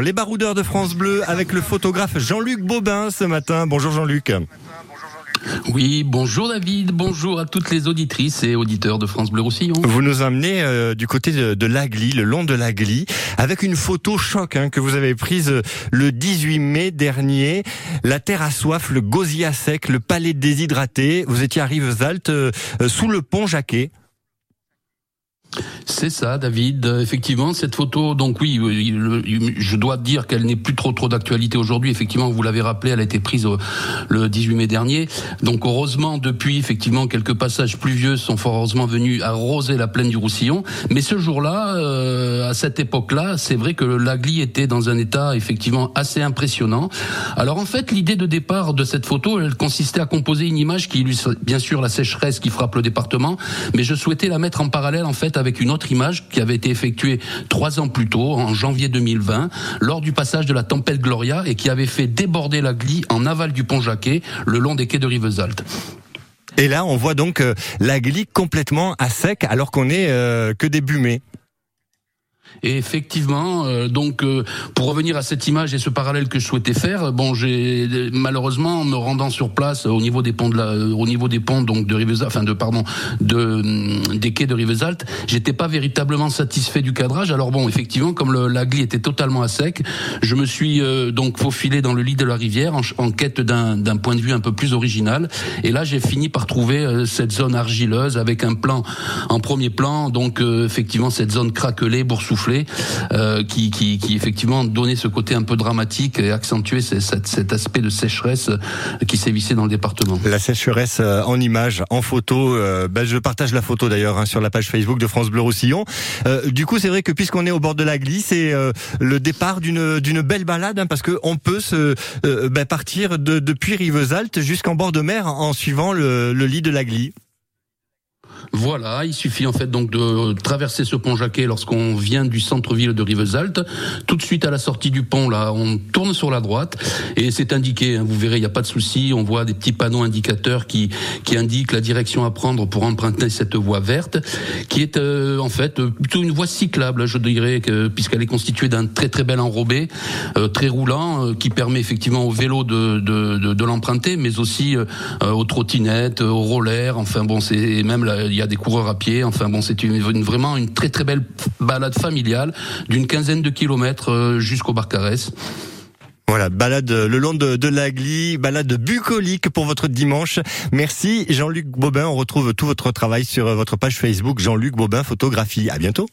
Les baroudeurs de France Bleu avec le photographe Jean-Luc Bobin ce matin. Bonjour Jean-Luc. Oui, bonjour David, bonjour à toutes les auditrices et auditeurs de France Bleu Roussillon. Vous nous emmenez euh, du côté de, de l'Agly, le long de l'Agly, avec une photo choc hein, que vous avez prise euh, le 18 mai dernier. La terre à soif, le gosier à sec, le palais déshydraté. Vous étiez à Rivesaltes, euh, sous le pont Jacquet. C'est ça, David. Effectivement, cette photo, donc oui, je dois dire qu'elle n'est plus trop trop d'actualité aujourd'hui. Effectivement, vous l'avez rappelé, elle a été prise le 18 mai dernier. Donc heureusement, depuis, effectivement, quelques passages pluvieux sont fort heureusement venus arroser la plaine du Roussillon. Mais ce jour-là, euh, à cette époque-là, c'est vrai que l'Agli était dans un état effectivement assez impressionnant. Alors en fait, l'idée de départ de cette photo, elle consistait à composer une image qui illustre bien sûr la sécheresse qui frappe le département, mais je souhaitais la mettre en parallèle en fait une autre image qui avait été effectuée trois ans plus tôt, en janvier 2020, lors du passage de la tempête Gloria et qui avait fait déborder la glie en aval du pont Jacquet, le long des quais de Rivesaltes. Et là, on voit donc euh, la glie complètement à sec, alors qu'on est euh, que début mai. Et effectivement, euh, donc euh, pour revenir à cette image et ce parallèle que je souhaitais faire, bon, j'ai malheureusement en me rendant sur place au niveau des ponts de la, au niveau des ponts donc de Rivesaltes, enfin de pardon, de hum, des quais de Rivesaltes, j'étais pas véritablement satisfait du cadrage. Alors bon, effectivement, comme le, la glie était totalement à sec, je me suis euh, donc faufilé dans le lit de la rivière en, en quête d'un point de vue un peu plus original. Et là, j'ai fini par trouver cette zone argileuse avec un plan en premier plan, donc effectivement cette zone craquelée, boursouflée euh, qui, effectivement donnait ce côté un peu dramatique et accentuait cet, aspect de sécheresse qui sévissait dans le département. La sécheresse euh, en images, en photo. Euh, ben je partage la photo d'ailleurs hein, sur la page Facebook de France Bleu Roussillon. Du coup, c'est vrai que puisqu'on est au bord de la glisse, c'est le départ d'une belle balade hein, parce que on peut ben partir de, depuis Rivesaltes jusqu'en bord de mer en suivant le, le lit de la glisse. Voilà, il suffit en fait donc de traverser ce pont Jacquet lorsqu'on vient du centre-ville de Rivesaltes. Tout de suite à la sortie du pont, là, on tourne sur la droite et c'est indiqué. Hein, vous verrez, il n'y a pas de souci. On voit des petits panneaux indicateurs qui qui indiquent la direction à prendre pour emprunter cette voie verte, qui est euh, en fait plutôt une voie cyclable, je dirais, puisqu'elle est constituée d'un très très bel enrobé, euh, très roulant, euh, qui permet effectivement au vélo de de, de, l'emprunter, mais aussi aux trottinettes, aux rollers. Enfin bon, c'est même il a des coureurs à pied. Enfin bon, c'est vraiment une très très belle balade familiale d'une quinzaine de kilomètres euh, jusqu'au Barcarès. Voilà, balade le long de, de balade bucolique pour votre dimanche. Merci Jean-Luc Bobin. On retrouve tout votre travail sur votre page Facebook Jean-Luc Bobin Photographie. À bientôt.